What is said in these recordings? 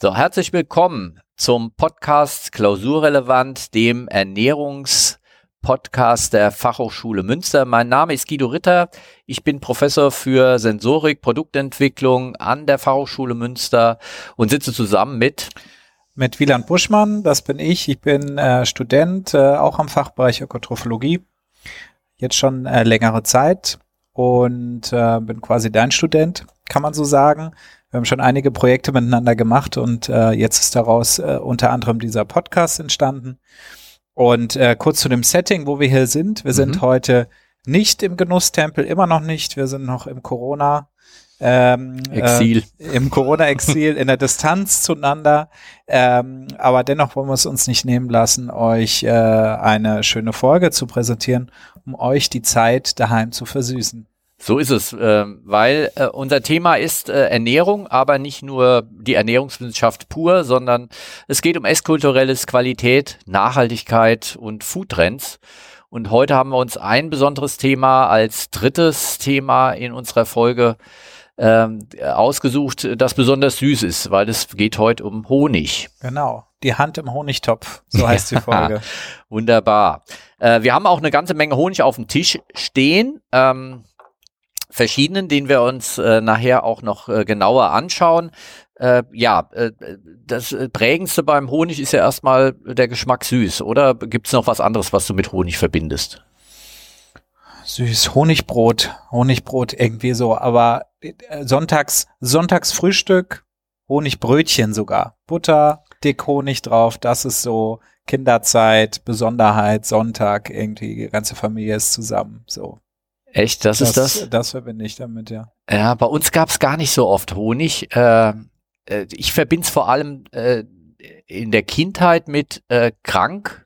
So, herzlich willkommen zum Podcast Klausurrelevant, dem Ernährungspodcast der Fachhochschule Münster. Mein Name ist Guido Ritter. Ich bin Professor für Sensorik, Produktentwicklung an der Fachhochschule Münster und sitze zusammen mit mit Wieland Buschmann, das bin ich. Ich bin äh, Student, äh, auch am Fachbereich Ökotrophologie. Jetzt schon äh, längere Zeit und äh, bin quasi dein Student, kann man so sagen. Wir haben schon einige Projekte miteinander gemacht und äh, jetzt ist daraus äh, unter anderem dieser Podcast entstanden. Und äh, kurz zu dem Setting, wo wir hier sind. Wir mhm. sind heute nicht im Genusstempel, immer noch nicht. Wir sind noch im Corona ähm, Exil. Äh, im Corona-Exil, in der Distanz zueinander. Ähm, aber dennoch wollen wir es uns nicht nehmen lassen, euch äh, eine schöne Folge zu präsentieren, um euch die Zeit daheim zu versüßen. So ist es, äh, weil äh, unser Thema ist äh, Ernährung, aber nicht nur die Ernährungswissenschaft pur, sondern es geht um esskulturelles Qualität, Nachhaltigkeit und Foodtrends. Und heute haben wir uns ein besonderes Thema als drittes Thema in unserer Folge ähm, ausgesucht, das besonders süß ist, weil es geht heute um Honig. Genau, die Hand im Honigtopf, so heißt die Folge. Wunderbar. Äh, wir haben auch eine ganze Menge Honig auf dem Tisch stehen. Ähm, verschiedenen, den wir uns äh, nachher auch noch äh, genauer anschauen. Äh, ja, äh, das prägendste beim Honig ist ja erstmal der Geschmack süß, oder gibt es noch was anderes, was du mit Honig verbindest? süß, Honigbrot, Honigbrot irgendwie so, aber äh, sonntags, Sonntagsfrühstück, Honigbrötchen sogar. Butter, dick Honig drauf, das ist so Kinderzeit, Besonderheit, Sonntag, irgendwie, die ganze Familie ist zusammen, so. Echt, das, das ist das? Das verbinde ich damit, ja. Ja, bei uns gab es gar nicht so oft Honig. Äh, äh ich verbinde es vor allem äh, in der Kindheit mit äh, krank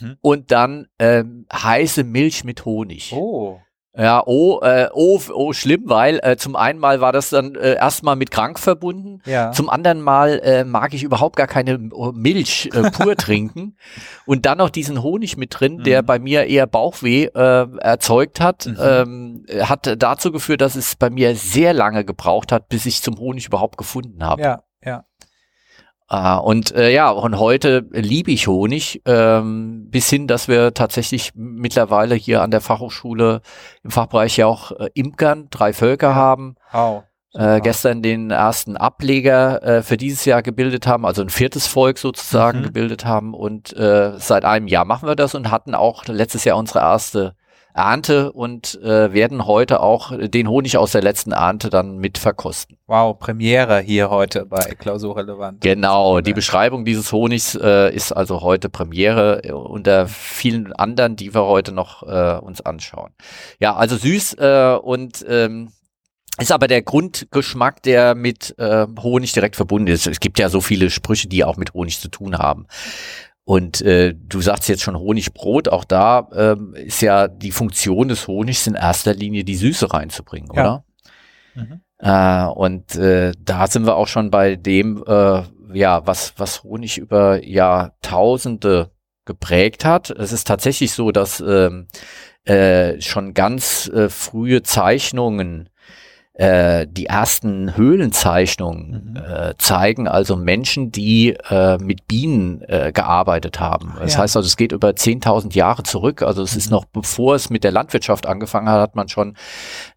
Mhm. Und dann ähm, heiße Milch mit Honig. Oh. Ja, oh, äh, oh, oh, schlimm, weil äh, zum einen Mal war das dann äh, erstmal mit krank verbunden, ja. zum anderen Mal äh, mag ich überhaupt gar keine äh, Milch äh, pur trinken und dann noch diesen Honig mit drin, mhm. der bei mir eher Bauchweh äh, erzeugt hat, mhm. ähm, hat dazu geführt, dass es bei mir sehr lange gebraucht hat, bis ich zum Honig überhaupt gefunden habe. Ja, ja. Uh, und äh, ja, und heute liebe ich Honig, ähm, bis hin, dass wir tatsächlich mittlerweile hier an der Fachhochschule im Fachbereich ja auch äh, Imkern, drei Völker haben. Wow. Äh, gestern den ersten Ableger äh, für dieses Jahr gebildet haben, also ein viertes Volk sozusagen mhm. gebildet haben. Und äh, seit einem Jahr machen wir das und hatten auch letztes Jahr unsere erste Ernte und äh, werden heute auch den Honig aus der letzten Ernte dann mit verkosten. Wow, Premiere hier heute bei Klausurrelevant. Genau, die Beschreibung dieses Honigs äh, ist also heute Premiere äh, unter vielen anderen, die wir heute noch äh, uns anschauen. Ja, also süß äh, und ähm, ist aber der Grundgeschmack, der mit äh, Honig direkt verbunden ist. Es gibt ja so viele Sprüche, die auch mit Honig zu tun haben. Und äh, du sagst jetzt schon Honigbrot, auch da ähm, ist ja die Funktion des Honigs in erster Linie die Süße reinzubringen, ja. oder? Mhm. Äh, und äh, da sind wir auch schon bei dem, äh, ja, was, was Honig über Jahrtausende geprägt hat. Es ist tatsächlich so, dass ähm, äh, schon ganz äh, frühe Zeichnungen äh, die ersten Höhlenzeichnungen mhm. äh, zeigen also Menschen, die äh, mit Bienen äh, gearbeitet haben. Das ja. heißt also, es geht über 10.000 Jahre zurück. Also es mhm. ist noch bevor es mit der Landwirtschaft angefangen hat, hat man schon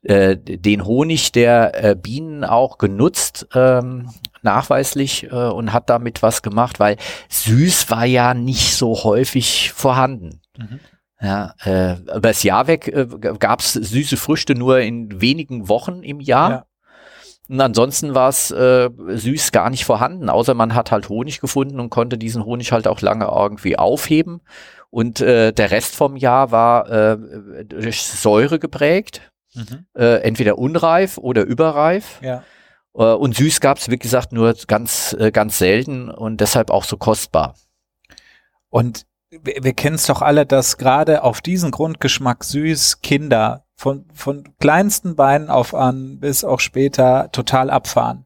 äh, den Honig der Bienen auch genutzt. Ähm, nachweislich und hat damit was gemacht, weil süß war ja nicht so häufig vorhanden. Mhm. Ja, äh, über das Jahr weg äh, gab es süße Früchte nur in wenigen Wochen im Jahr. Ja. Und ansonsten war es äh, süß gar nicht vorhanden, außer man hat halt Honig gefunden und konnte diesen Honig halt auch lange irgendwie aufheben. Und äh, der Rest vom Jahr war äh, durch Säure geprägt, mhm. äh, entweder unreif oder überreif. Ja. Äh, und süß gab es, wie gesagt, nur ganz, äh, ganz selten und deshalb auch so kostbar. Und wir, wir kennen es doch alle, dass gerade auf diesen Grundgeschmack süß Kinder von, von kleinsten Beinen auf an bis auch später total abfahren.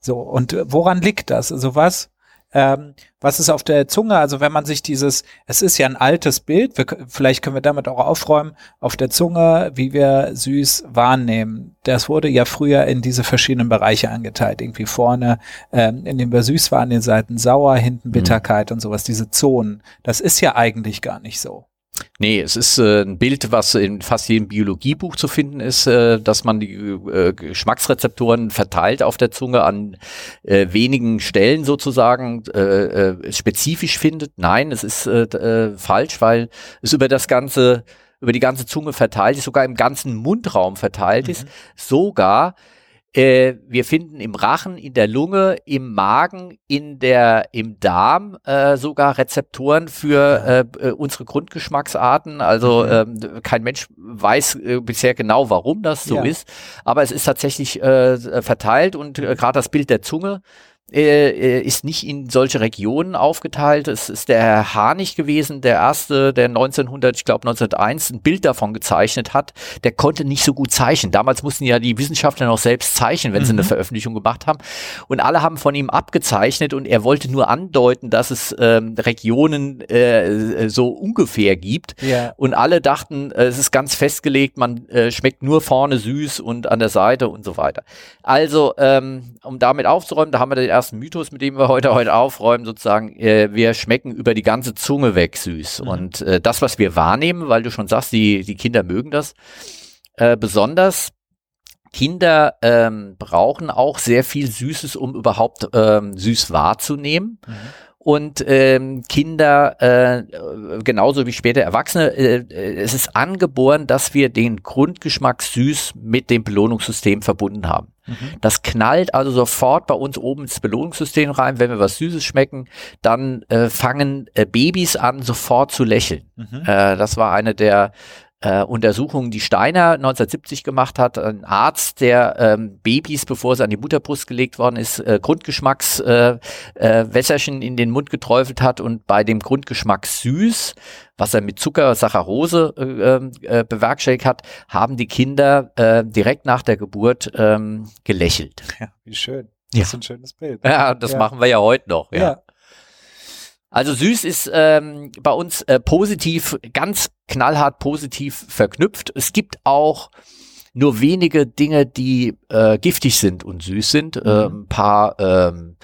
So, und woran liegt das? Also was, ähm, was ist auf der Zunge? Also wenn man sich dieses, es ist ja ein altes Bild, wir, vielleicht können wir damit auch aufräumen, auf der Zunge, wie wir süß wahrnehmen. Das wurde ja früher in diese verschiedenen Bereiche angeteilt. Irgendwie vorne, ähm, in dem wir süß waren, den Seiten sauer, hinten mhm. Bitterkeit mhm. und sowas, diese Zonen. Das ist ja eigentlich gar nicht so. Nee, es ist äh, ein Bild, was in fast jedem Biologiebuch zu finden ist, äh, dass man die äh, Geschmacksrezeptoren verteilt auf der Zunge an äh, wenigen Stellen sozusagen äh, äh, spezifisch findet. Nein, es ist äh, äh, falsch, weil es über das ganze über die ganze Zunge verteilt ist, sogar im ganzen Mundraum verteilt mhm. ist, sogar äh, wir finden im Rachen, in der Lunge, im Magen, in der, im Darm äh, sogar Rezeptoren für äh, äh, unsere Grundgeschmacksarten. Also mhm. ähm, kein Mensch weiß äh, bisher genau, warum das so ja. ist, aber es ist tatsächlich äh, verteilt und äh, gerade das Bild der Zunge äh, ist nicht in solche Regionen aufgeteilt. Es ist der Herr Harnig gewesen, der erste, der 1900, ich glaube 1901, ein Bild davon gezeichnet hat. Der konnte nicht so gut zeichnen. Damals mussten ja die Wissenschaftler noch selbst zeichnen, wenn mhm. sie eine mhm. Veröffentlichung gemacht haben. Und alle haben von ihm abgezeichnet und er wollte nur andeuten, dass es ähm, Regionen äh, so ungefähr gibt. Ja. Und alle dachten, äh, es ist ganz festgelegt, man äh, schmeckt nur vorne süß und an der Seite und so weiter. Also, ähm, um damit aufzuräumen, da haben wir den ersten Mythos, mit dem wir heute heute aufräumen, sozusagen, äh, wir schmecken über die ganze Zunge weg süß. Mhm. Und äh, das, was wir wahrnehmen, weil du schon sagst, die, die Kinder mögen das, äh, besonders Kinder ähm, brauchen auch sehr viel Süßes, um überhaupt ähm, süß wahrzunehmen. Mhm. Und ähm, Kinder, äh, genauso wie später Erwachsene, äh, äh, es ist angeboren, dass wir den Grundgeschmack süß mit dem Belohnungssystem verbunden haben. Mhm. Das knallt also sofort bei uns oben ins Belohnungssystem rein. Wenn wir was Süßes schmecken, dann äh, fangen äh, Babys an, sofort zu lächeln. Mhm. Äh, das war eine der äh, Untersuchungen, die Steiner 1970 gemacht hat, ein Arzt, der ähm, Babys, bevor sie an die Mutterbrust gelegt worden ist, äh, Grundgeschmackswässerchen äh, äh, in den Mund geträufelt hat und bei dem Grundgeschmack süß, was er mit Zucker, Saccharose äh, ähm, äh, bewerkstelligt hat, haben die Kinder äh, direkt nach der Geburt ähm, gelächelt. Ja, wie schön. Das ja. ist ein schönes Bild. Ja, das ja. machen wir ja heute noch. ja. ja. Also süß ist ähm, bei uns äh, positiv, ganz knallhart positiv verknüpft. Es gibt auch nur wenige Dinge, die äh, giftig sind und süß sind. Mhm. Äh, ein paar ähm,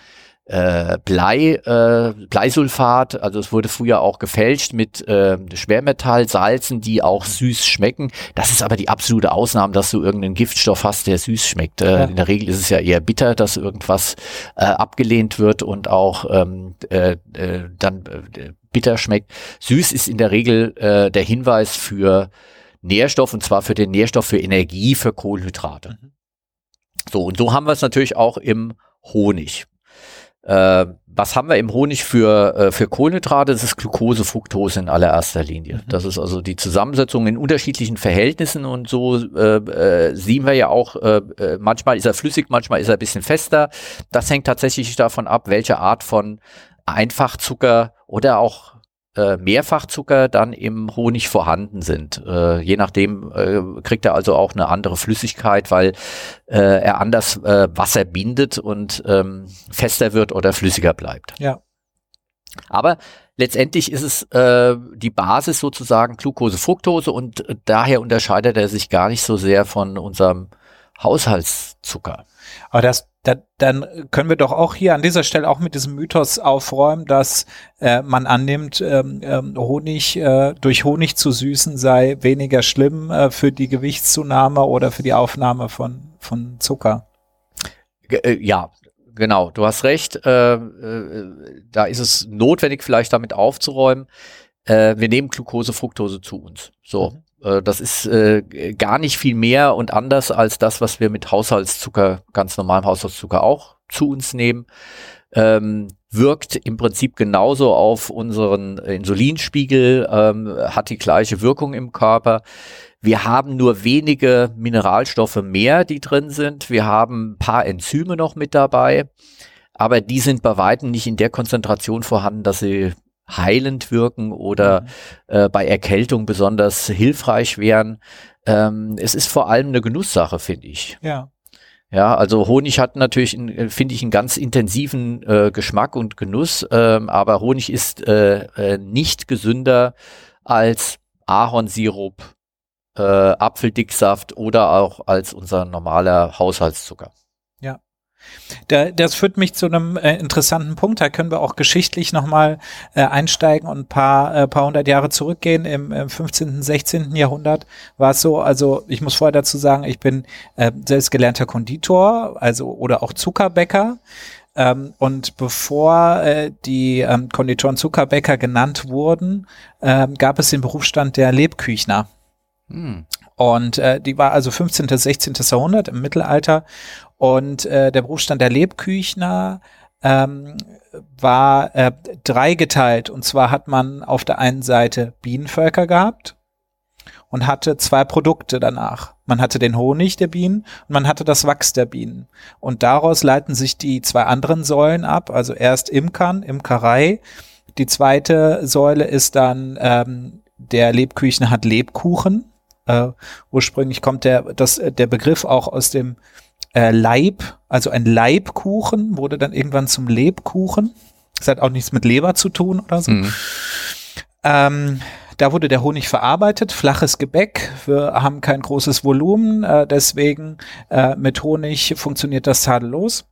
äh, Blei, äh, Bleisulfat, also es wurde früher auch gefälscht mit äh, Schwermetallsalzen, die auch süß schmecken. Das ist aber die absolute Ausnahme, dass du irgendeinen Giftstoff hast, der süß schmeckt. Äh, ja. In der Regel ist es ja eher bitter, dass irgendwas äh, abgelehnt wird und auch ähm, äh, äh, dann äh, bitter schmeckt. Süß ist in der Regel äh, der Hinweis für Nährstoff und zwar für den Nährstoff für Energie, für Kohlenhydrate. Mhm. So, und so haben wir es natürlich auch im Honig. Äh, was haben wir im Honig für, äh, für Kohlenhydrate? Das ist Glucose, Fructose in allererster Linie. Mhm. Das ist also die Zusammensetzung in unterschiedlichen Verhältnissen und so äh, äh, sehen wir ja auch, äh, äh, manchmal ist er flüssig, manchmal ist er ein bisschen fester. Das hängt tatsächlich davon ab, welche Art von Einfachzucker oder auch äh, Mehrfachzucker dann im Honig vorhanden sind. Äh, je nachdem äh, kriegt er also auch eine andere Flüssigkeit, weil äh, er anders äh, Wasser bindet und ähm, fester wird oder flüssiger bleibt. Ja. Aber letztendlich ist es äh, die Basis sozusagen Glucose, Fructose und daher unterscheidet er sich gar nicht so sehr von unserem Haushaltszucker. Aber das, da, dann können wir doch auch hier an dieser Stelle auch mit diesem Mythos aufräumen, dass äh, man annimmt, ähm, ähm, Honig äh, durch Honig zu süßen sei weniger schlimm äh, für die Gewichtszunahme oder für die Aufnahme von, von Zucker. Äh, ja, genau, du hast recht. Äh, äh, da ist es notwendig, vielleicht damit aufzuräumen. Äh, wir nehmen Glucose, Fructose zu uns. So. Mhm. Äh, das ist äh, gar nicht viel mehr und anders als das, was wir mit Haushaltszucker, ganz normalem Haushaltszucker auch zu uns nehmen. Ähm, wirkt im Prinzip genauso auf unseren Insulinspiegel, ähm, hat die gleiche Wirkung im Körper. Wir haben nur wenige Mineralstoffe mehr, die drin sind. Wir haben ein paar Enzyme noch mit dabei, aber die sind bei weitem nicht in der Konzentration vorhanden, dass sie heilend wirken oder mhm. äh, bei Erkältung besonders hilfreich wären. Ähm, es ist vor allem eine Genusssache, finde ich. Ja. Ja, also Honig hat natürlich, finde ich, einen ganz intensiven äh, Geschmack und Genuss, ähm, aber Honig ist äh, äh, nicht gesünder als Ahornsirup, äh, Apfeldicksaft oder auch als unser normaler Haushaltszucker. Da, das führt mich zu einem äh, interessanten Punkt. Da können wir auch geschichtlich nochmal äh, einsteigen und ein paar, äh, paar hundert Jahre zurückgehen. Im, im 15., 16. Jahrhundert war es so, also ich muss vorher dazu sagen, ich bin äh, selbst gelernter Konditor, also oder auch Zuckerbäcker. Ähm, und bevor äh, die ähm, Konditoren Zuckerbäcker genannt wurden, äh, gab es den Berufsstand der Lebküchner. Hm. Und äh, die war also 15. 16. Jahrhundert im Mittelalter und äh, der Berufsstand der Lebküchner ähm, war äh, dreigeteilt. Und zwar hat man auf der einen Seite Bienenvölker gehabt und hatte zwei Produkte danach. Man hatte den Honig der Bienen und man hatte das Wachs der Bienen. Und daraus leiten sich die zwei anderen Säulen ab. Also erst Imkern, Imkerei. Die zweite Säule ist dann ähm, der Lebküchner hat Lebkuchen. Äh, ursprünglich kommt der, das, der Begriff auch aus dem äh, Leib, also ein Leibkuchen wurde dann irgendwann zum Lebkuchen. Das hat auch nichts mit Leber zu tun oder so. Mhm. Ähm, da wurde der Honig verarbeitet, flaches Gebäck. Wir haben kein großes Volumen, äh, deswegen äh, mit Honig funktioniert das tadellos.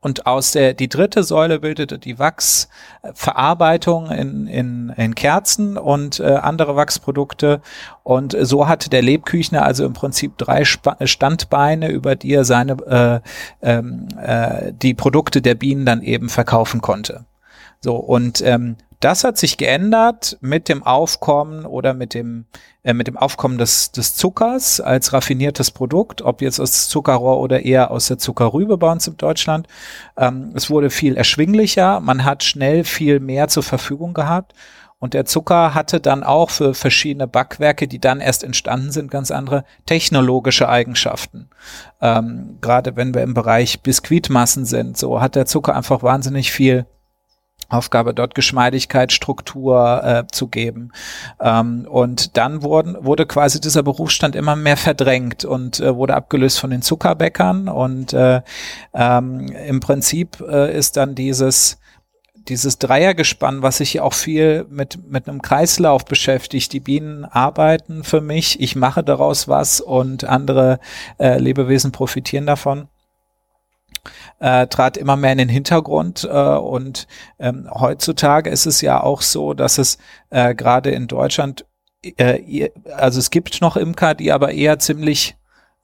Und aus der, die dritte Säule bildete die Wachsverarbeitung in, in, in Kerzen und äh, andere Wachsprodukte. Und so hatte der Lebküchner also im Prinzip drei Sp Standbeine, über die er seine, äh, ähm, äh, die Produkte der Bienen dann eben verkaufen konnte. So, und ähm, das hat sich geändert mit dem Aufkommen oder mit dem, äh, mit dem Aufkommen des, des Zuckers als raffiniertes Produkt, ob jetzt aus Zuckerrohr oder eher aus der Zuckerrübe bei uns in Deutschland. Ähm, es wurde viel erschwinglicher, man hat schnell viel mehr zur Verfügung gehabt. Und der Zucker hatte dann auch für verschiedene Backwerke, die dann erst entstanden sind, ganz andere technologische Eigenschaften. Ähm, Gerade wenn wir im Bereich Biskuitmassen sind, so hat der Zucker einfach wahnsinnig viel Aufgabe, dort Geschmeidigkeit, Struktur äh, zu geben. Ähm, und dann wurden, wurde quasi dieser Berufsstand immer mehr verdrängt und äh, wurde abgelöst von den Zuckerbäckern. Und äh, ähm, im Prinzip äh, ist dann dieses dieses Dreiergespann, was sich auch viel mit, mit einem Kreislauf beschäftigt. Die Bienen arbeiten für mich, ich mache daraus was und andere äh, Lebewesen profitieren davon äh, trat immer mehr in den Hintergrund. Äh, und ähm, heutzutage ist es ja auch so, dass es äh, gerade in Deutschland, äh, also es gibt noch Imker, die aber eher ziemlich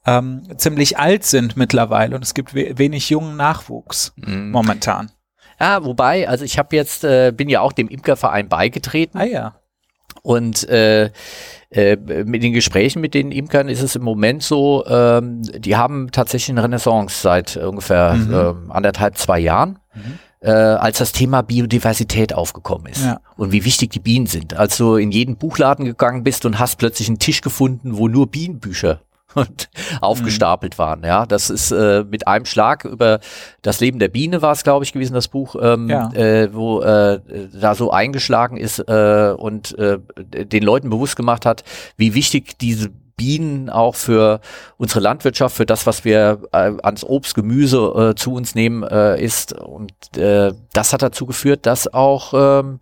ähm, ziemlich alt sind mittlerweile und es gibt we wenig jungen Nachwuchs mhm. momentan. Ja, wobei, also ich habe jetzt, äh, bin ja auch dem Imkerverein beigetreten. Ah ja. Und äh, äh, mit den Gesprächen mit den Imkern ist es im Moment so, ähm, die haben tatsächlich eine Renaissance seit ungefähr mhm. ähm, anderthalb, zwei Jahren. Mhm. Äh, als das Thema Biodiversität aufgekommen ist ja. und wie wichtig die Bienen sind. Als du in jeden Buchladen gegangen bist und hast plötzlich einen Tisch gefunden, wo nur Bienenbücher und aufgestapelt mhm. waren. Ja, das ist äh, mit einem Schlag über das Leben der Biene war es, glaube ich, gewesen, das Buch, ähm, ja. äh, wo äh, da so eingeschlagen ist äh, und äh, den Leuten bewusst gemacht hat, wie wichtig diese Bienen auch für unsere Landwirtschaft, für das, was wir äh, ans Obst, Gemüse äh, zu uns nehmen, äh, ist. Und äh, das hat dazu geführt, dass auch ähm,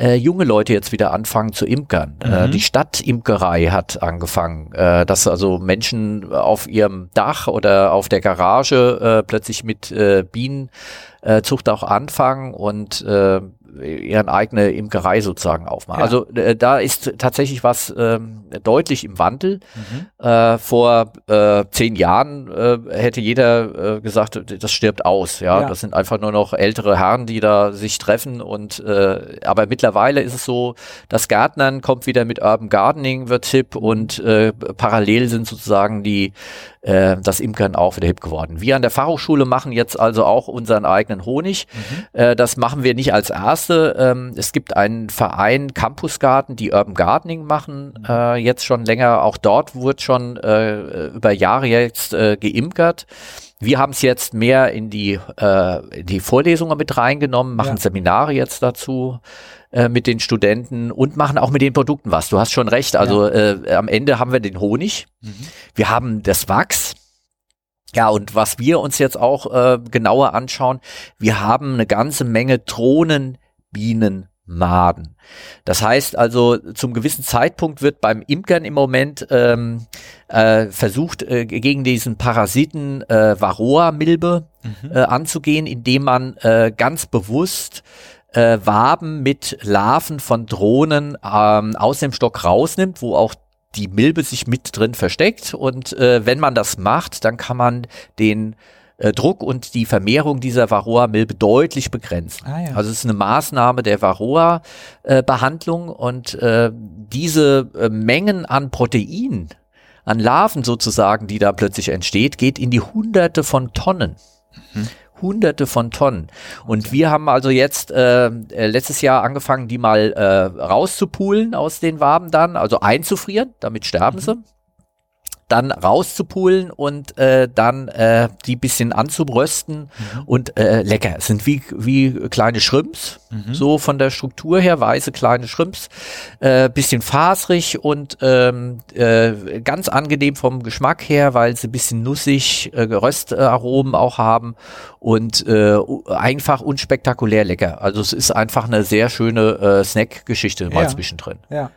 äh, junge Leute jetzt wieder anfangen zu imkern. Äh, mhm. Äh, die Stadtimkerei hat angefangen, äh, dass also Menschen auf ihrem Dach oder auf der Garage äh, plötzlich mit äh, Bienenzucht auch anfangen und äh, ihren eigene Imkerei sozusagen aufmachen. Ja. Also äh, da ist tatsächlich was ähm, deutlich im Wandel. Mhm. Äh, vor äh, zehn Jahren äh, hätte jeder äh, gesagt, das stirbt aus. Ja? ja? das sind einfach nur noch ältere Herren, die da sich treffen. Und äh, aber mittlerweile ist es so, das Gärtnern kommt wieder mit Urban Gardening wird hip und parallel sind sozusagen die das Imkern auch wieder hip geworden. Wir an der Fachhochschule machen jetzt also auch unseren eigenen Honig. Mhm. Das machen wir nicht als erste. Ähm, es gibt einen Verein Campus Garden, die Urban Gardening machen, mhm. äh, jetzt schon länger. Auch dort wird schon äh, über Jahre jetzt äh, geimkert. Wir haben es jetzt mehr in die, äh, die Vorlesungen mit reingenommen, machen ja. Seminare jetzt dazu äh, mit den Studenten und machen auch mit den Produkten was. Du hast schon recht. Also ja. äh, am Ende haben wir den Honig, mhm. wir haben das Wachs, Ja, und was wir uns jetzt auch äh, genauer anschauen, wir haben eine ganze Menge Drohnenbienen. Maden. Das heißt also, zum gewissen Zeitpunkt wird beim Imkern im Moment ähm, äh, versucht, äh, gegen diesen Parasiten äh, Varroa-Milbe mhm. äh, anzugehen, indem man äh, ganz bewusst äh, Waben mit Larven von Drohnen ähm, aus dem Stock rausnimmt, wo auch die Milbe sich mit drin versteckt. Und äh, wenn man das macht, dann kann man den äh, Druck und die Vermehrung dieser Varroa-Milbe deutlich begrenzen. Ah, ja. Also es ist eine Maßnahme der Varroa-Behandlung äh, und äh, diese äh, Mengen an Protein, an Larven sozusagen, die da plötzlich entsteht, geht in die Hunderte von Tonnen. Mhm. Hunderte von Tonnen. Und okay. wir haben also jetzt äh, äh, letztes Jahr angefangen, die mal äh, rauszupulen aus den Waben dann, also einzufrieren, damit sterben mhm. sie dann rauszupulen und äh, dann äh, die bisschen anzubrösten mhm. und äh, lecker. Es sind wie, wie kleine Schrimps, mhm. so von der Struktur her, weiße kleine Schrimps, äh, bisschen fasrig und ähm, äh, ganz angenehm vom Geschmack her, weil sie bisschen nussig, äh, Röstaromen auch haben und äh, einfach unspektakulär lecker. Also es ist einfach eine sehr schöne äh, Snack-Geschichte mal ja. zwischendrin. Ja.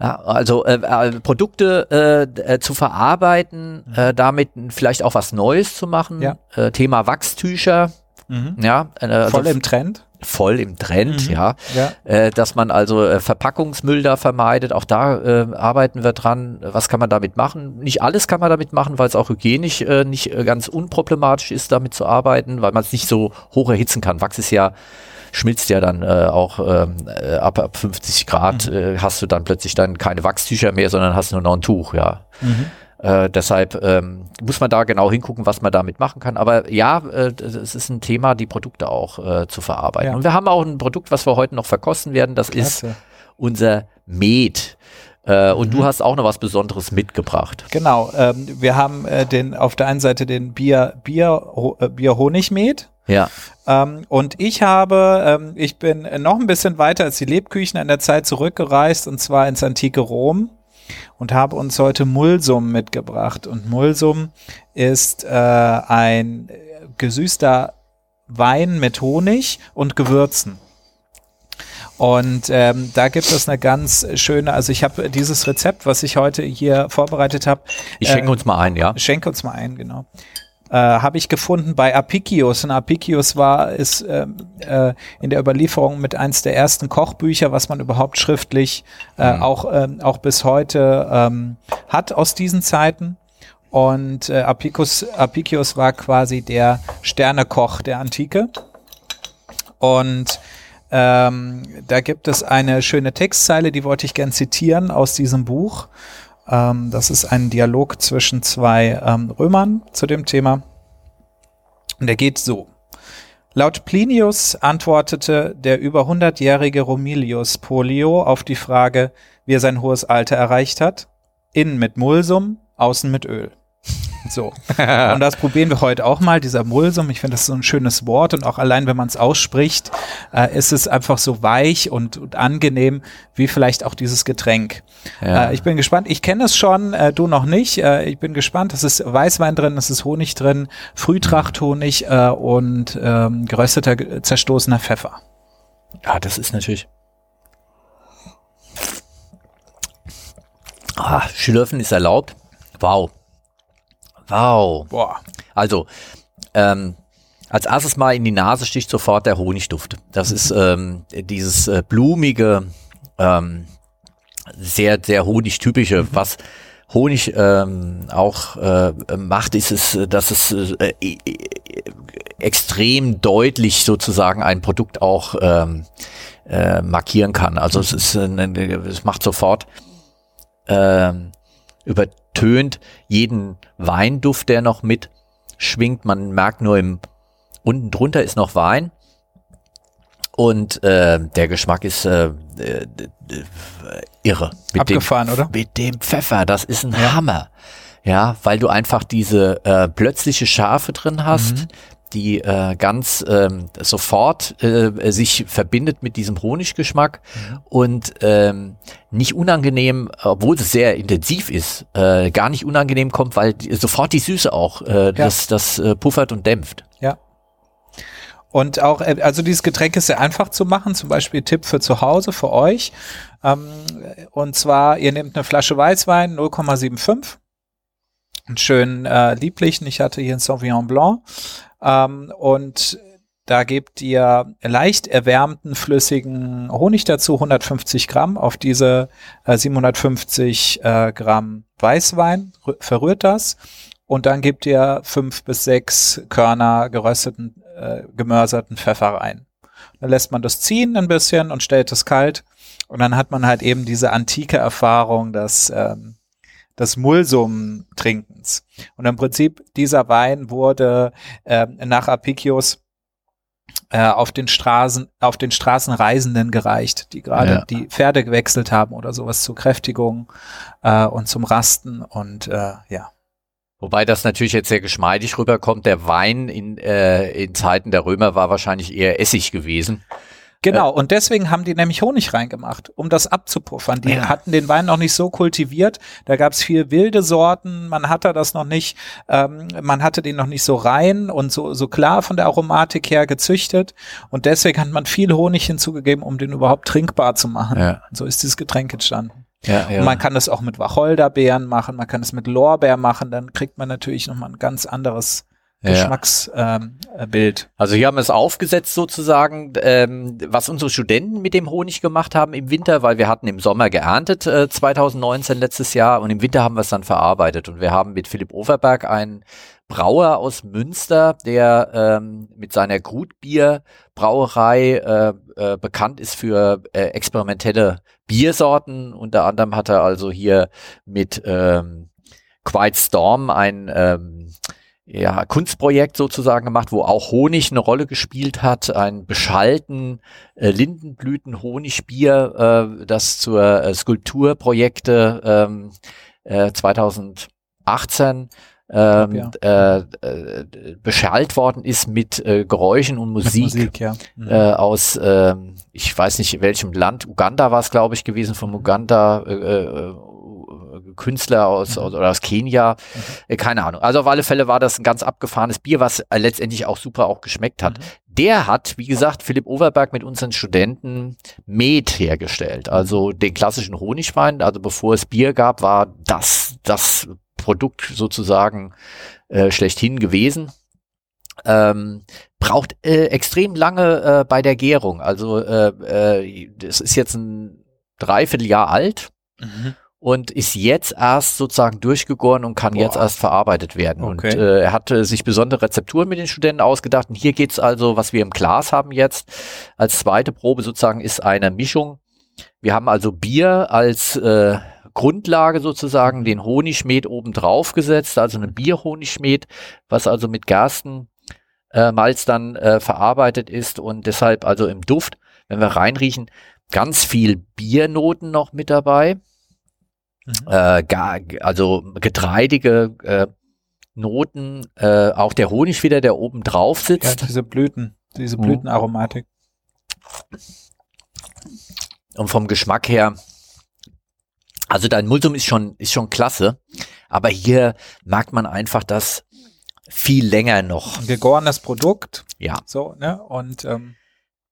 Ja, also äh, äh, Produkte äh, zu verarbeiten, mhm. äh, damit vielleicht auch was Neues zu machen. Ja. Äh, Thema Wachstücher. Mhm. Ja, äh, also voll im Trend. Voll im Trend, mhm. ja. ja. Äh, dass man also äh, Verpackungsmüll da vermeidet. Auch da äh, arbeiten wir dran. Was kann man damit machen? Nicht alles kann man damit machen, weil es auch hygienisch äh, nicht ganz unproblematisch ist, damit zu arbeiten, weil man es nicht so hoch erhitzen kann. Wachs ist ja schmilzt ja dann äh, auch ähm, äh, ab, ab 50 Grad, mhm. äh, hast du dann plötzlich dann keine Wachstücher mehr, sondern hast nur noch ein Tuch, ja. Mhm. Äh, deshalb ähm, muss man da genau hingucken, was man damit machen kann. Aber ja, äh, es ist ein Thema, die Produkte auch äh, zu verarbeiten. Ja. Und wir haben auch ein Produkt, was wir heute noch verkosten werden. Das Klasse. ist unser Met. Äh, und mhm. du hast auch noch was Besonderes mitgebracht. Genau. Ähm, wir haben äh, den auf der einen Seite den Bier Bier äh, Bier Honigmet. Ja. Ähm, und ich habe, ähm, ich bin noch ein bisschen weiter als die Lebküchen in der Zeit zurückgereist und zwar ins antike Rom und habe uns heute Mulsum mitgebracht. Und Mulsum ist äh, ein gesüßter Wein mit Honig und Gewürzen. Und ähm, da gibt es eine ganz schöne, also ich habe dieses Rezept, was ich heute hier vorbereitet habe. Ich schenke äh, uns mal ein, ja. Schenke uns mal ein, genau äh, habe ich gefunden bei Apicius. Und Apicius war ist äh, äh, in der Überlieferung mit eins der ersten Kochbücher, was man überhaupt schriftlich äh, mhm. auch äh, auch bis heute ähm, hat aus diesen Zeiten. Und äh, Apicius, Apicius war quasi der Sternekoch der Antike. Und ähm, da gibt es eine schöne Textzeile, die wollte ich gern zitieren aus diesem Buch. Ähm, das ist ein Dialog zwischen zwei ähm, Römern zu dem Thema. Und der geht so. Laut Plinius antwortete der über hundertjährige Romilius Polio auf die Frage, wie er sein hohes Alter erreicht hat. Innen mit Mulsum, außen mit Öl. So. und das probieren wir heute auch mal, dieser Mulsum. Ich finde das so ein schönes Wort und auch allein, wenn man es ausspricht, äh, ist es einfach so weich und, und, angenehm, wie vielleicht auch dieses Getränk. Ja. Äh, ich bin gespannt. Ich kenne es schon, äh, du noch nicht. Äh, ich bin gespannt. Es ist Weißwein drin, es ist Honig drin, Frühtrachthonig äh, und ähm, gerösteter, zerstoßener Pfeffer. Ja, das ist natürlich. Ah, Schlürfen ist erlaubt. Wow. Wow. Boah. Also, ähm, als erstes mal in die Nase sticht sofort der Honigduft. Das ist ähm, dieses äh, blumige, ähm, sehr, sehr honigtypische, mhm. was Honig ähm, auch äh, macht, ist es, dass es äh, e, e, extrem deutlich sozusagen ein Produkt auch ähm, äh, markieren kann. Also es ist, äh, es macht sofort ähm, übertönt jeden Weinduft, der noch mit schwingt. Man merkt nur im unten drunter ist noch Wein. Und äh, der Geschmack ist äh, äh, irre. Mit Abgefahren, dem, oder? Mit dem Pfeffer, das ist ein ja. Hammer. Ja, weil du einfach diese äh, plötzliche Schärfe drin hast, mhm. Die äh, ganz ähm, sofort äh, sich verbindet mit diesem Honiggeschmack mhm. und ähm, nicht unangenehm, obwohl es sehr intensiv ist, äh, gar nicht unangenehm kommt, weil die, sofort die Süße auch äh, ja. das, das äh, puffert und dämpft. Ja. Und auch, äh, also dieses Getränk ist sehr einfach zu machen, zum Beispiel Tipp für zu Hause, für euch. Ähm, und zwar, ihr nehmt eine Flasche Weißwein, 0,75 einen schönen äh, lieblichen. Ich hatte hier einen Sauvignon Blanc. Ähm, und da gebt ihr leicht erwärmten flüssigen Honig dazu, 150 Gramm auf diese äh, 750 äh, Gramm Weißwein, verrührt das und dann gebt ihr fünf bis sechs Körner gerösteten, äh, gemörserten Pfeffer rein. Dann lässt man das ziehen ein bisschen und stellt es kalt und dann hat man halt eben diese antike Erfahrung, dass ähm, des Mulsum-Trinkens. Und im Prinzip dieser Wein wurde äh, nach Apicius äh, auf den Straßen, auf den Straßenreisenden gereicht, die gerade ja. die Pferde gewechselt haben oder sowas zur Kräftigung äh, und zum Rasten und äh, ja. Wobei das natürlich jetzt sehr geschmeidig rüberkommt. Der Wein in, äh, in Zeiten der Römer war wahrscheinlich eher Essig gewesen. Genau, und deswegen haben die nämlich Honig reingemacht, um das abzupuffern. Die ja. hatten den Wein noch nicht so kultiviert. Da gab es viel wilde Sorten, man hatte das noch nicht, ähm, man hatte den noch nicht so rein und so, so klar von der Aromatik her gezüchtet. Und deswegen hat man viel Honig hinzugegeben, um den überhaupt trinkbar zu machen. Ja. So ist dieses Getränk entstanden. Ja, ja. Und man kann das auch mit Wacholderbeeren machen, man kann es mit Lorbeer machen, dann kriegt man natürlich nochmal ein ganz anderes Geschmacksbild. Ähm, äh, also hier haben wir es aufgesetzt sozusagen, ähm, was unsere Studenten mit dem Honig gemacht haben im Winter, weil wir hatten im Sommer geerntet äh, 2019 letztes Jahr und im Winter haben wir es dann verarbeitet und wir haben mit Philipp Overberg einen Brauer aus Münster, der ähm, mit seiner Grutbierbrauerei äh, äh, bekannt ist für äh, experimentelle Biersorten. Unter anderem hat er also hier mit ähm, Quiet Storm ein ähm, ja, Kunstprojekt sozusagen gemacht, wo auch Honig eine Rolle gespielt hat, ein beschalten äh, Lindenblüten-Honigbier, äh, das zur äh, Skulpturprojekte ähm, äh, 2018 ähm, ja. äh, äh, beschallt worden ist mit äh, Geräuschen und Musik, Musik ja. mhm. äh, aus, äh, ich weiß nicht welchem Land, Uganda war es glaube ich gewesen, vom Uganda äh, äh Künstler aus, mhm. oder aus Kenia, mhm. Äh, keine Ahnung. Also auf alle Fälle war das ein ganz abgefahrenes Bier, was äh, letztendlich auch super auch geschmeckt hat. Mhm. Der hat, wie gesagt, Philipp Overberg mit unseren Studenten Met hergestellt, also den klassischen Honigwein. Also bevor es Bier gab, war das das Produkt sozusagen äh, schlechthin gewesen. Ähm, braucht äh, extrem lange äh, bei der Gärung. Also äh, äh, das ist jetzt ein Dreivierteljahr alt. Mhm und ist jetzt erst sozusagen durchgegoren und kann Boah. jetzt erst verarbeitet werden. Okay. Und äh, er hatte sich besondere Rezepturen mit den Studenten ausgedacht. Und hier geht's also, was wir im Glas haben jetzt, als zweite Probe sozusagen ist eine Mischung. Wir haben also Bier als äh, Grundlage sozusagen, den Honigschmet oben drauf gesetzt, also eine Bierhonigschmet, was also mit Gersten äh, Malz dann äh, verarbeitet ist und deshalb also im Duft, wenn wir reinriechen, ganz viel Biernoten noch mit dabei. Mhm. Äh, gar, also getreidige äh, Noten, äh, auch der Honig wieder, der oben drauf sitzt. Ja, diese Blüten, diese mhm. Blütenaromatik. Und vom Geschmack her, also dein Multum ist schon, ist schon klasse, aber hier merkt man einfach, dass viel länger noch. Ein gegorenes Produkt. Ja. So, ne? Und ähm,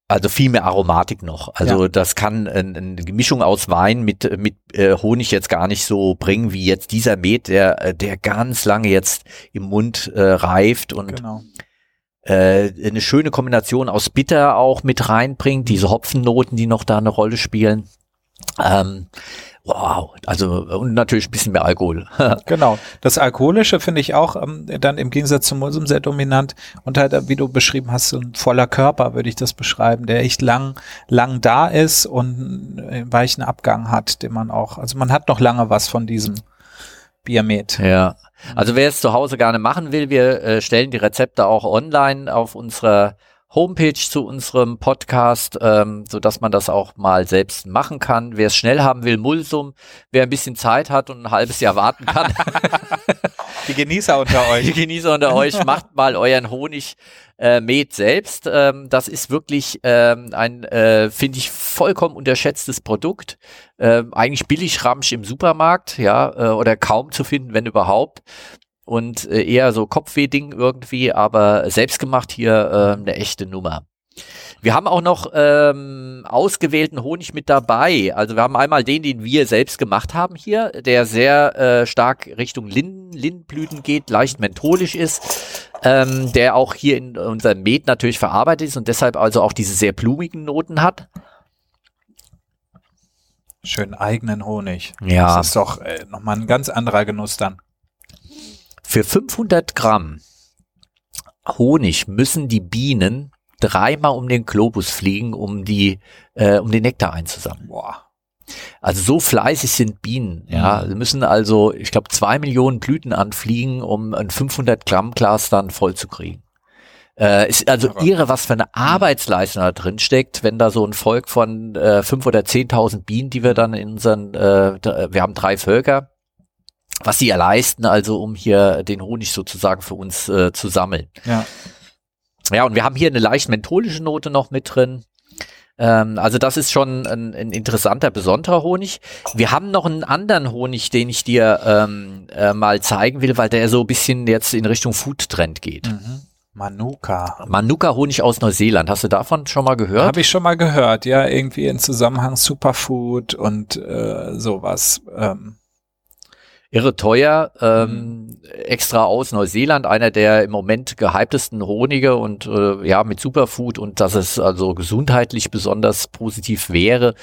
also viel mehr Aromatik noch. Also ja. das kann eine, eine Mischung aus Wein mit, mit äh, Honig jetzt gar nicht so bringen, wie jetzt dieser Met, der, äh, der ganz lange jetzt im Mund äh, reift und genau. äh, eine schöne Kombination aus Bitter auch mit reinbringt, diese Hopfennoten, die noch da eine Rolle spielen. Ähm, Wow, also und natürlich ein bisschen mehr Alkohol. genau. Das Alkoholische finde ich auch ähm, dann im Gegensatz zum Mulsum sehr dominant und halt, wie du beschrieben hast, so ein voller Körper, würde ich das beschreiben, der echt lang, lang da ist und einen weichen Abgang hat, den man auch, also man hat noch lange was von diesem Biermet. Ja. Also wer es zu Hause gerne machen will, wir äh, stellen die Rezepte auch online auf unserer Homepage zu unserem Podcast, ähm, so dass man das auch mal selbst machen kann. Wer es schnell haben will, Mulsum. Wer ein bisschen Zeit hat und ein halbes Jahr warten kann. Die Genießer unter euch. Die Genießer unter euch, macht mal euren Honig äh, Met selbst. Ähm, das ist wirklich ähm, ein, äh, finde ich, vollkommen unterschätztes Produkt. Ähm, eigentlich billig Ramsch im Supermarkt, ja, äh, oder kaum zu finden, wenn überhaupt. Und äh, eher so Kopfweh-Ding irgendwie, aber selbstgemacht hier äh, eine echte Nummer. Wir haben auch noch ähm, ausgewählten Honig mit dabei. Also wir haben einmal den, den wir selbst gemacht haben hier, der sehr äh, stark Richtung Linden, Lindenblüten geht, leicht mentholisch ist, ähm, der auch hier in unserem Met natürlich verarbeitet ist und deshalb also auch diese sehr blumigen Noten hat. Schön eigenen Honig. Ja. Das ist doch äh, nochmal ein ganz anderer Genuss dann. Für 500 Gramm Honig müssen die Bienen dreimal um den Globus fliegen, um die, äh, um den Nektar einzusammeln. Boah. Also so fleißig sind Bienen, ja. Mhm. Sie müssen also, ich glaube, zwei Millionen Blüten anfliegen, um ein 500 Gramm Glas dann voll zu kriegen. Äh, ist also Aber- irre, was für eine Arbeitsleistung da drin steckt, wenn da so ein Volk von äh, fünf oder 10.000 Bienen, die wir dann in unseren, äh, wir haben drei Völker, was sie ja leisten, also um hier den Honig sozusagen für uns äh, zu sammeln. Ja. Ja, und wir haben hier eine leicht mentholische Note noch mit drin. Ähm, also das ist schon ein, ein interessanter, besonderer Honig. Wir haben noch einen anderen Honig, den ich dir ähm, äh, mal zeigen will, weil der so ein bisschen jetzt in Richtung Food-Trend geht. Mhm. Manuka. Manuka-Honig aus Neuseeland. Hast du davon schon mal gehört? Habe ich schon mal gehört, ja, irgendwie in Zusammenhang Superfood und äh, sowas. Ähm, Irre teuer, ähm, extra aus Neuseeland, einer der im Moment gehyptesten Honige und äh, ja, mit Superfood und dass es also gesundheitlich besonders positiv wäre.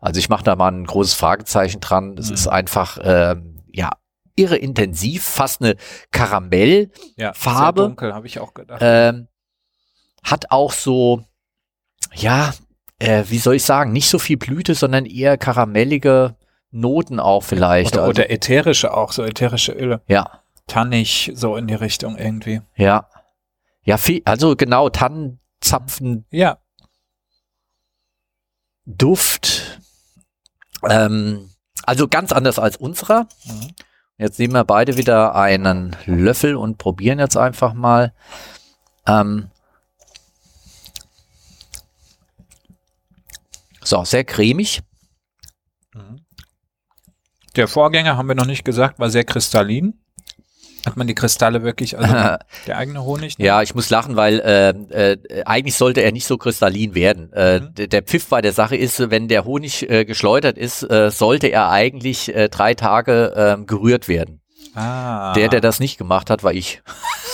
Also ich mache da mal ein großes Fragezeichen dran. Es Mhm. ist einfach, ähm, ja, irre intensiv, fast eine Karamell, ja. Sehr dunkel, habe ich auch gedacht. ähm, hat auch so, ja, äh, wie soll ich sagen, nicht so viel Blüte, sondern eher karamellige Noten auch vielleicht. oder, also, oder ätherische auch, so ätherische Öle. ja. Tannig, so in die Richtung irgendwie. Ja. Ja, viel, also genau, Tannenzapfen, Ja, Duft. Ähm, also ganz anders als unserer. Mhm. Jetzt nehmen wir beide wieder einen Löffel und probieren jetzt einfach mal. Ähm, so, sehr cremig. Der Vorgänger, haben wir noch nicht gesagt, war sehr kristallin. Hat man die Kristalle wirklich, also der eigene Honig? Ja, ich muss lachen, weil äh, äh, eigentlich sollte er nicht so kristallin werden. Äh, Mhm. der, Pfiff bei der Sache ist, wenn der Honig äh, geschleudert ist, äh, sollte er eigentlich äh, drei Tage ähm, gerührt werden. Ah, Der, der das nicht gemacht hat, war ich.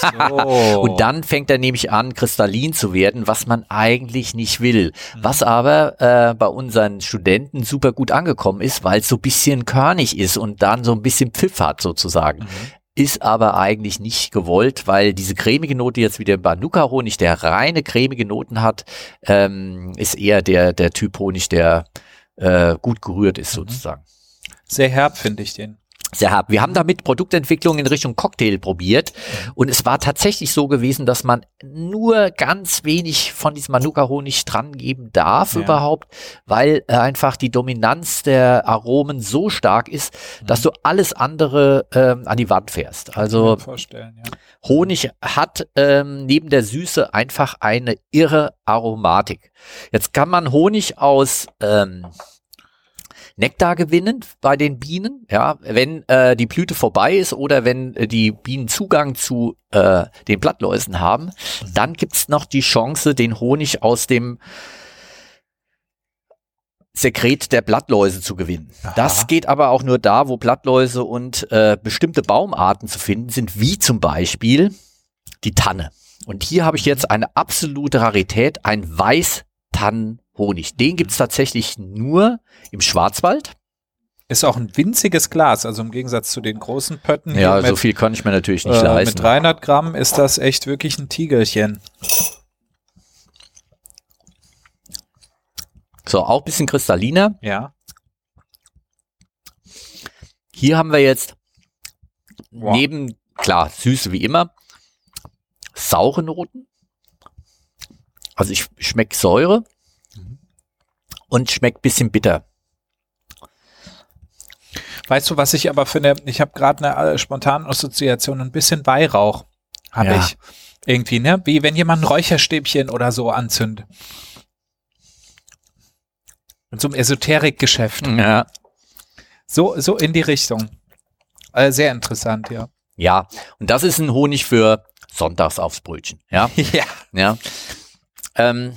so. Und dann fängt er nämlich an, kristallin zu werden, was man eigentlich nicht will. Was aber äh, bei unseren Studenten super gut angekommen ist, weil es so ein bisschen körnig ist und dann so ein bisschen Pfiff hat sozusagen. Mhm. Ist aber eigentlich nicht gewollt, weil diese cremige Note jetzt wie der Manuka-Honig, der reine cremige Noten hat, ähm, ist eher der, der Typ Honig, der äh, gut gerührt ist Mhm. sozusagen. Sehr herb, finde ich den. Sehr hart. Wir haben damit Produktentwicklung in Richtung Cocktail probiert und es war tatsächlich so gewesen, dass man nur ganz wenig von diesem Manuka-Honig dran geben darf Ja. überhaupt, weil äh, einfach die Dominanz der Aromen so stark ist, dass du alles andere ähm, an die Wand fährst. Also ja. Honig hat ähm, neben der Süße einfach eine irre Aromatik. Jetzt kann man Honig aus ähm, Nektar gewinnen bei den Bienen, ja, wenn äh, die Blüte vorbei ist oder wenn äh, die Bienen Zugang zu äh, den Blattläusen haben, dann gibt's noch die Chance, den Honig aus dem Sekret der Blattläuse zu gewinnen. Aha. Das geht aber auch nur da, wo Blattläuse und äh, bestimmte Baumarten zu finden sind, wie zum Beispiel die Tanne. Und hier habe ich jetzt eine absolute Rarität, ein Weißtannenhonig. Den gibt's tatsächlich nur im Schwarzwald. Ist auch ein winziges Glas, also im Gegensatz zu den großen Pötten. Ja, hier so mit, viel kann ich mir natürlich nicht äh, leisten. mit 300 Gramm ist das echt wirklich ein Tigerchen. So, auch ein bisschen kristalliner. Ja. Hier haben wir jetzt Wow. neben, klar, Süße wie immer, saure Noten. Also ich schmecke Säure Mhm. Und schmeckt bisschen bitter. Weißt du, was ich aber finde? Ich habe gerade eine äh, spontane Assoziation, ein bisschen Weihrauch habe Ja. ich irgendwie, ne? Wie wenn jemand ein Räucherstäbchen oder so anzündet. In so einem Esoterikgeschäft. Ja. So, so in die Richtung. Äh, sehr interessant, ja. Ja, und das ist ein Honig für sonntags aufs Brötchen. Ja, Ja. ja. Ähm,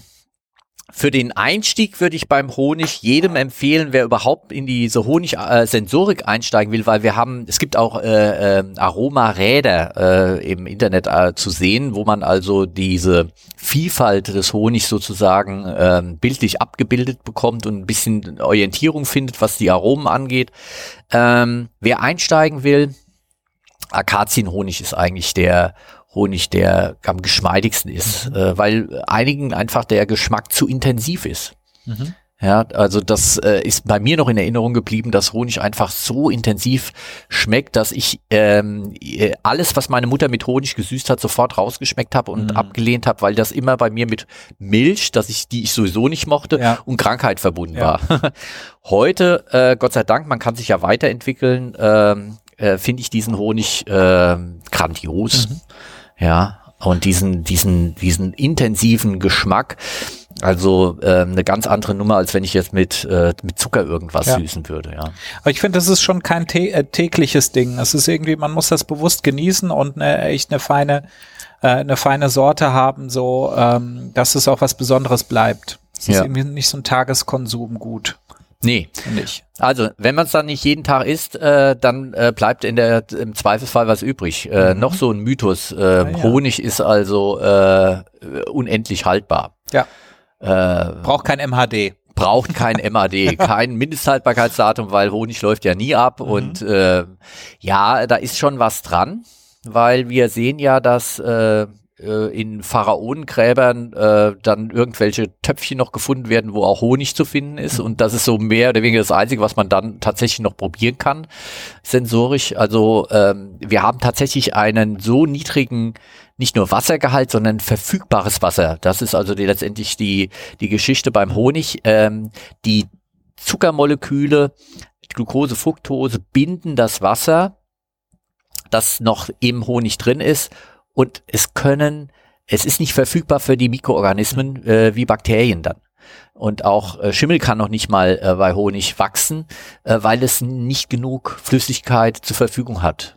für den Einstieg würde ich beim Honig jedem empfehlen, wer überhaupt in diese Honig-Sensorik einsteigen will, weil wir haben, es gibt auch äh, äh, Aromaräder äh, im Internet äh, zu sehen, wo man also diese Vielfalt des Honigs sozusagen ähm, bildlich abgebildet bekommt und ein bisschen Orientierung findet, was die Aromen angeht. Ähm, wer einsteigen will, Akazienhonig ist eigentlich der Honig, der am geschmeidigsten ist, äh, weil einigen einfach der Geschmack zu intensiv ist. Mhm. Ja, also das äh, ist bei mir noch in Erinnerung geblieben, dass Honig einfach so intensiv schmeckt, dass ich ähm, äh, alles, was meine Mutter mit Honig gesüßt hat, sofort rausgeschmeckt habe und Mhm. abgelehnt habe, weil das immer bei mir mit Milch, dass ich die ich sowieso nicht mochte, Ja. und Krankheit verbunden Ja. war. Heute, äh, Gott sei Dank, man kann sich ja weiterentwickeln, ähm, äh, finde ich diesen Honig ähm, grandios. Mhm. Ja, und diesen, diesen, diesen intensiven Geschmack. Also ähm, eine ganz andere Nummer, als wenn ich jetzt mit, äh, mit Zucker irgendwas Ja. süßen würde, ja. Aber ich finde, das ist schon kein tä äh, tägliches Ding. Es ist irgendwie, man muss das bewusst genießen und eine, echt eine feine, äh, eine feine Sorte haben, so, ähm, dass es auch was Besonderes bleibt. Es ist Ja. irgendwie nicht so ein Tageskonsum gut, Nee, ich. also wenn man es dann nicht jeden Tag isst, äh, dann äh, bleibt in der im Zweifelsfall was übrig. Äh, Mhm. Noch so ein Mythos. Äh, Ah, ja. Honig ist also äh, unendlich haltbar. Ja. Äh, Braucht kein MHD. braucht kein MAD, kein Mindesthaltbarkeitsdatum, weil Honig läuft ja nie ab. Mhm. Und äh, ja, da ist schon was dran, weil wir sehen ja, dass äh, äh, in Pharaonengräbern äh, dann irgendwelche Töpfchen noch gefunden werden, wo auch Honig zu finden ist. Und das ist so mehr oder weniger das Einzige, was man dann tatsächlich noch probieren kann, sensorisch. Also ähm, wir haben tatsächlich einen so niedrigen nicht nur Wassergehalt, sondern verfügbares Wasser. Das ist also die, letztendlich die, die Geschichte beim Honig. Ähm, die Zuckermoleküle, Glucose, Fructose binden das Wasser, das noch im Honig drin ist und es können, es ist nicht verfügbar für die Mikroorganismen äh, wie Bakterien dann. Und auch äh, Schimmel kann noch nicht mal äh, bei Honig wachsen, äh, weil es nicht genug Flüssigkeit zur Verfügung hat.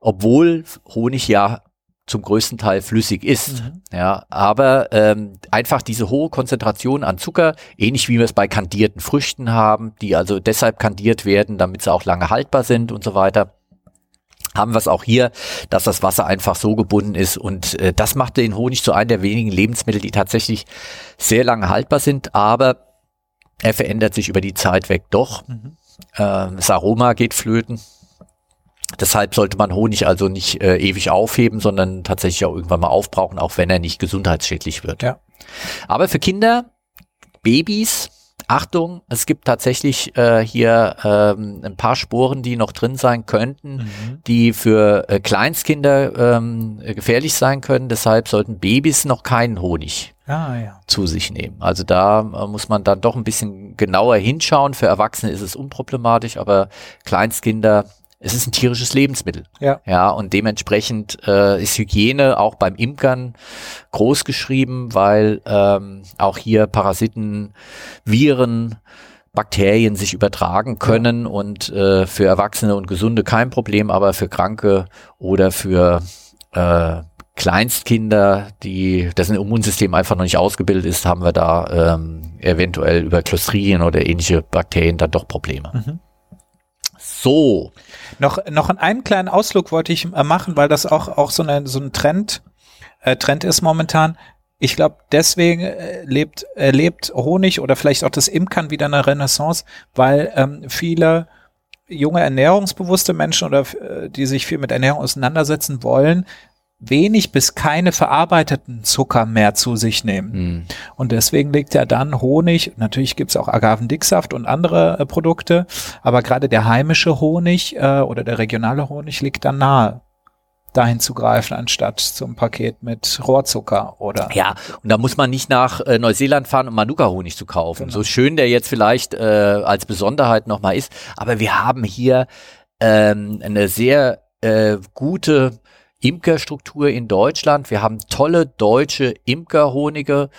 Obwohl Honig ja zum größten Teil flüssig ist. Mhm. Ja, aber ähm, einfach diese hohe Konzentration an Zucker, ähnlich wie wir es bei kandierten Früchten haben, die also deshalb kandiert werden, damit sie auch lange haltbar sind und so weiter, haben wir es auch hier, dass das Wasser einfach so gebunden ist und äh, das macht den Honig zu einem der wenigen Lebensmittel, die tatsächlich sehr lange haltbar sind, aber er verändert sich über die Zeit weg doch. Mhm. Ähm, das Aroma geht flöten. Deshalb sollte man Honig also nicht äh, ewig aufheben, sondern tatsächlich auch irgendwann mal aufbrauchen, auch wenn er nicht gesundheitsschädlich wird. Ja. Aber für Kinder, Babys, Achtung, es gibt tatsächlich äh, hier ähm, ein paar Sporen, die noch drin sein könnten, Mhm. die für äh, Kleinstkinder ähm, äh, gefährlich sein können. Deshalb sollten Babys noch keinen Honig Ah, ja. zu sich nehmen. Also da äh, muss man dann doch ein bisschen genauer hinschauen. Für Erwachsene ist es unproblematisch, aber Kleinstkinder, es ist ein tierisches Lebensmittel. Ja. Ja, und dementsprechend äh, ist Hygiene auch beim Imkern groß geschrieben, weil ähm, auch hier Parasiten, Viren, Bakterien sich übertragen können und äh, für Erwachsene und Gesunde kein Problem, aber für Kranke oder für äh, Kleinstkinder, die dessen Immunsystem einfach noch nicht ausgebildet ist, haben wir da ähm, eventuell über Clostridien oder ähnliche Bakterien dann doch Probleme. Mhm. So, Noch, noch einen kleinen Ausflug wollte ich äh, machen, weil das auch, auch so, eine, so ein Trend, äh, Trend ist momentan. Ich glaube, deswegen äh, lebt, erlebt Honig oder vielleicht auch das Imkern wieder eine Renaissance, weil ähm, viele junge ernährungsbewusste Menschen oder äh, die sich viel mit Ernährung auseinandersetzen wollen, wenig bis keine verarbeiteten Zucker mehr zu sich nehmen. hm, Und deswegen legt er dann Honig, natürlich gibt's auch Agavendicksaft und andere äh, Produkte, aber gerade der heimische Honig äh, oder der regionale Honig liegt dann nahe. dahin zu greifen, anstatt zum Paket mit Rohrzucker oder. Ja, und da muss man nicht nach äh, Neuseeland fahren, um Manuka-Honig zu kaufen. Genau. So schön der jetzt vielleicht äh, als Besonderheit nochmal ist. Aber wir haben hier ähm, eine sehr äh, gute Imkerstruktur in Deutschland. Wir haben tolle deutsche Imkerhonige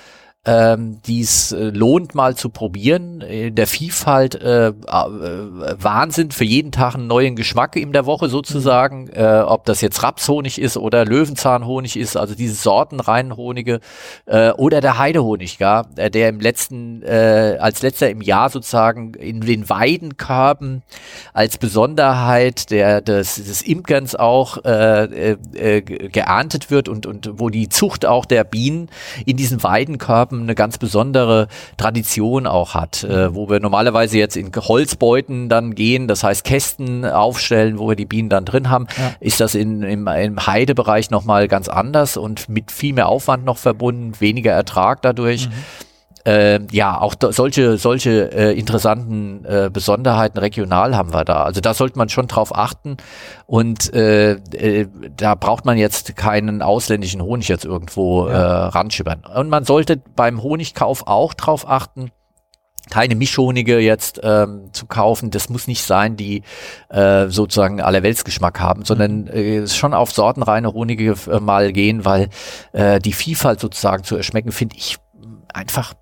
ähm, die es äh, lohnt mal zu probieren. In der Vielfalt äh, äh, Wahnsinn, für jeden Tag einen neuen Geschmack in der Woche sozusagen, mhm. äh, ob das jetzt Rapshonig ist oder Löwenzahnhonig ist, also diese sortenreinen Honige äh, oder der Heidehonig, ja, äh, der im letzten, äh, als letzter im Jahr sozusagen in den Weidenkörben als Besonderheit der, des, des Imkerns auch äh, äh, geerntet wird und, und wo die Zucht auch der Bienen in diesen Weidenkörben Wappen eine ganz besondere Tradition auch hat, äh, wo wir normalerweise jetzt in Holzbeuten dann gehen, das heißt Kästen aufstellen, wo wir die Bienen dann drin haben, ja. ist das in, im, im Heidebereich nochmal ganz anders und mit viel mehr Aufwand noch verbunden, weniger Ertrag dadurch. Mhm äh, ja, auch solche, solche äh, interessanten äh, Besonderheiten regional haben wir da. Also da sollte man schon drauf achten und äh, äh, da braucht man jetzt keinen ausländischen Honig jetzt irgendwo ja. äh, ranschibbern. Und man sollte beim Honigkauf auch drauf achten, keine Mischhonige jetzt ähm, zu kaufen. Das muss nicht sein, die äh, sozusagen allerweltsgeschmack haben, sondern mhm. äh, schon auf sortenreine Honige äh, mal gehen, weil äh, die Vielfalt sozusagen zu erschmecken, finde ich einfach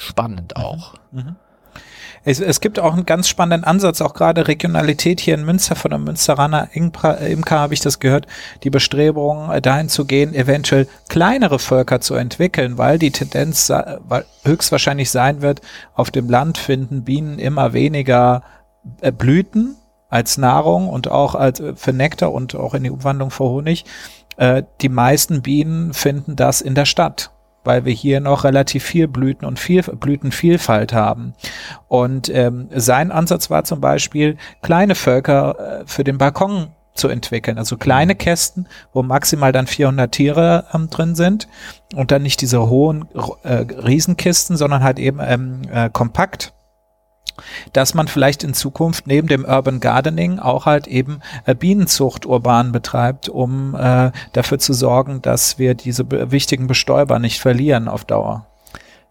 spannend mhm. auch. Mhm. Es, es, gibt auch einen ganz spannenden Ansatz, auch gerade Regionalität hier in Münster von der Münsteraner Imker habe ich das gehört, die Bestrebungen äh, dahin zu gehen, eventuell kleinere Völker zu entwickeln, weil die Tendenz höchstwahrscheinlich sein wird, auf dem Land finden Bienen immer weniger äh, Blüten als Nahrung und auch als äh, für Nektar und auch in die Umwandlung für Honig. Die meisten Bienen finden das in der Stadt weil wir hier noch relativ viel Blüten und viel Blütenvielfalt haben. Und ähm, sein Ansatz war zum Beispiel, kleine Völker äh, für den Balkon zu entwickeln. Also kleine Kästen, wo maximal dann 400 Tiere ähm, drin sind und dann nicht diese hohen äh, Riesenkisten, sondern halt eben ähm, äh, kompakt dass man vielleicht in Zukunft neben dem Urban Gardening auch halt eben äh, Bienenzucht urban betreibt, um äh, dafür zu sorgen, dass wir diese wichtigen Bestäuber nicht verlieren auf Dauer.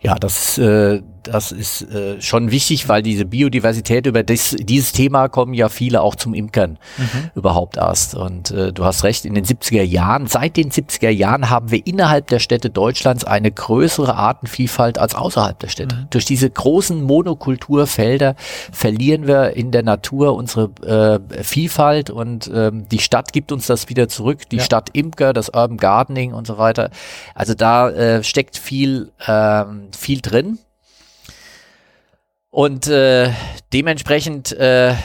Ja, das, äh, das ist äh, schon wichtig, weil diese Biodiversität, über das, dieses Thema kommen ja viele auch zum Imkern mhm. überhaupt erst. Und äh, du hast recht, in den 70er Jahren, seit den 70er Jahren haben wir innerhalb der Städte Deutschlands eine größere Artenvielfalt als außerhalb der Städte. Mhm. Durch diese großen Monokulturfelder verlieren wir in der Natur unsere äh, Vielfalt und ähm, die Stadt gibt uns das wieder zurück. Die ja. Stadt Imker, das Urban Gardening und so weiter. Also da äh, steckt viel, ähm, viel drin. Und äh, dementsprechend äh,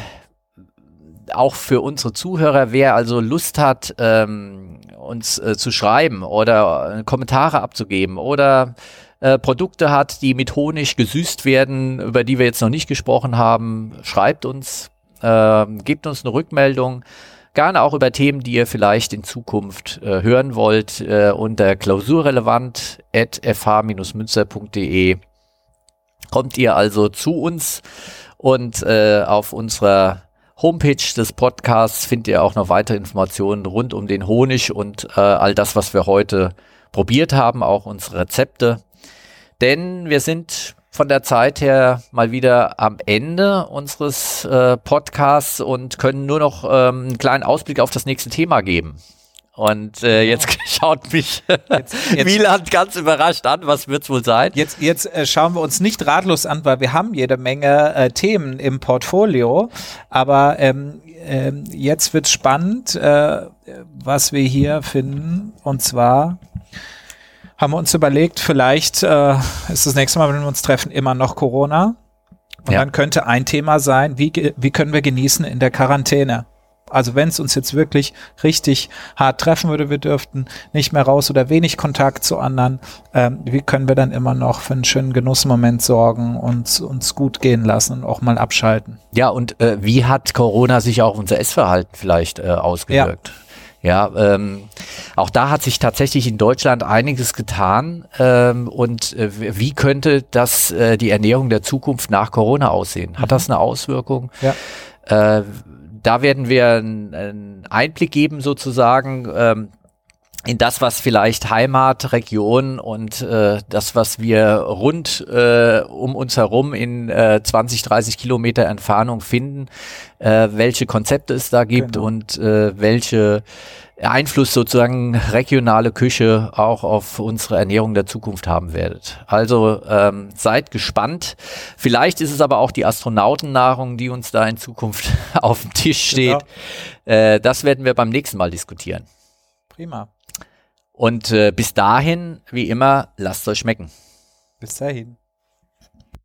auch für unsere Zuhörer, wer also Lust hat, ähm, uns äh, zu schreiben oder äh, Kommentare abzugeben oder äh, Produkte hat, die mit Honig gesüßt werden, über die wir jetzt noch nicht gesprochen haben, schreibt uns, äh, gebt uns eine Rückmeldung. Gerne auch über Themen, die ihr vielleicht in Zukunft äh, hören wollt, äh, unter klausurrelevant.fh-münster.de kommt ihr also zu uns und äh, auf unserer Homepage des Podcasts findet ihr auch noch weitere Informationen rund um den Honig und äh, all das, was wir heute probiert haben, auch unsere Rezepte. Denn wir sind von der Zeit her mal wieder am Ende unseres äh, Podcasts und können nur noch ähm, einen kleinen Ausblick auf das nächste Thema geben. Und äh, jetzt schaut mich jetzt, jetzt, Wieland ganz überrascht an. Was wird's wohl sein? Jetzt, jetzt äh, schauen wir uns nicht ratlos an, weil wir haben jede Menge äh, Themen im Portfolio. Aber ähm, ähm, jetzt wird's spannend, äh, was wir hier finden. Und zwar haben wir uns überlegt, vielleicht äh, ist das nächste Mal, wenn wir uns treffen, immer noch Corona. Und ja. dann könnte ein Thema sein, wie, wie können wir genießen in der Quarantäne? Also wenn es uns jetzt wirklich richtig hart treffen würde, wir dürften nicht mehr raus oder wenig Kontakt zu anderen, ähm, wie können wir dann immer noch für einen schönen Genussmoment sorgen und uns gut gehen lassen und auch mal abschalten? Ja, und äh, wie hat Corona sich auch unser Essverhalten vielleicht äh, ausgewirkt? Ja. Ja, ähm, auch da hat sich tatsächlich in Deutschland einiges getan. Ähm, und äh, wie könnte das äh, die Ernährung der Zukunft nach Corona aussehen? Hat mhm. das eine Auswirkung? Ja. Äh, da werden wir einen Einblick geben sozusagen. Ähm, in das, was vielleicht Heimat, Region und äh, das, was wir rund äh, um uns herum in äh, 20, 30 Kilometer Entfernung finden, äh, welche Konzepte es da gibt genau. und äh, welche Einfluss sozusagen regionale Küche auch auf unsere Ernährung der Zukunft haben werdet. Also ähm, seid gespannt. Vielleicht ist es aber auch die Astronautennahrung, die uns da in Zukunft auf dem Tisch steht. Genau. Äh, das werden wir beim nächsten Mal diskutieren. Prima. Und äh, bis dahin, wie immer, lasst euch schmecken. Bis dahin.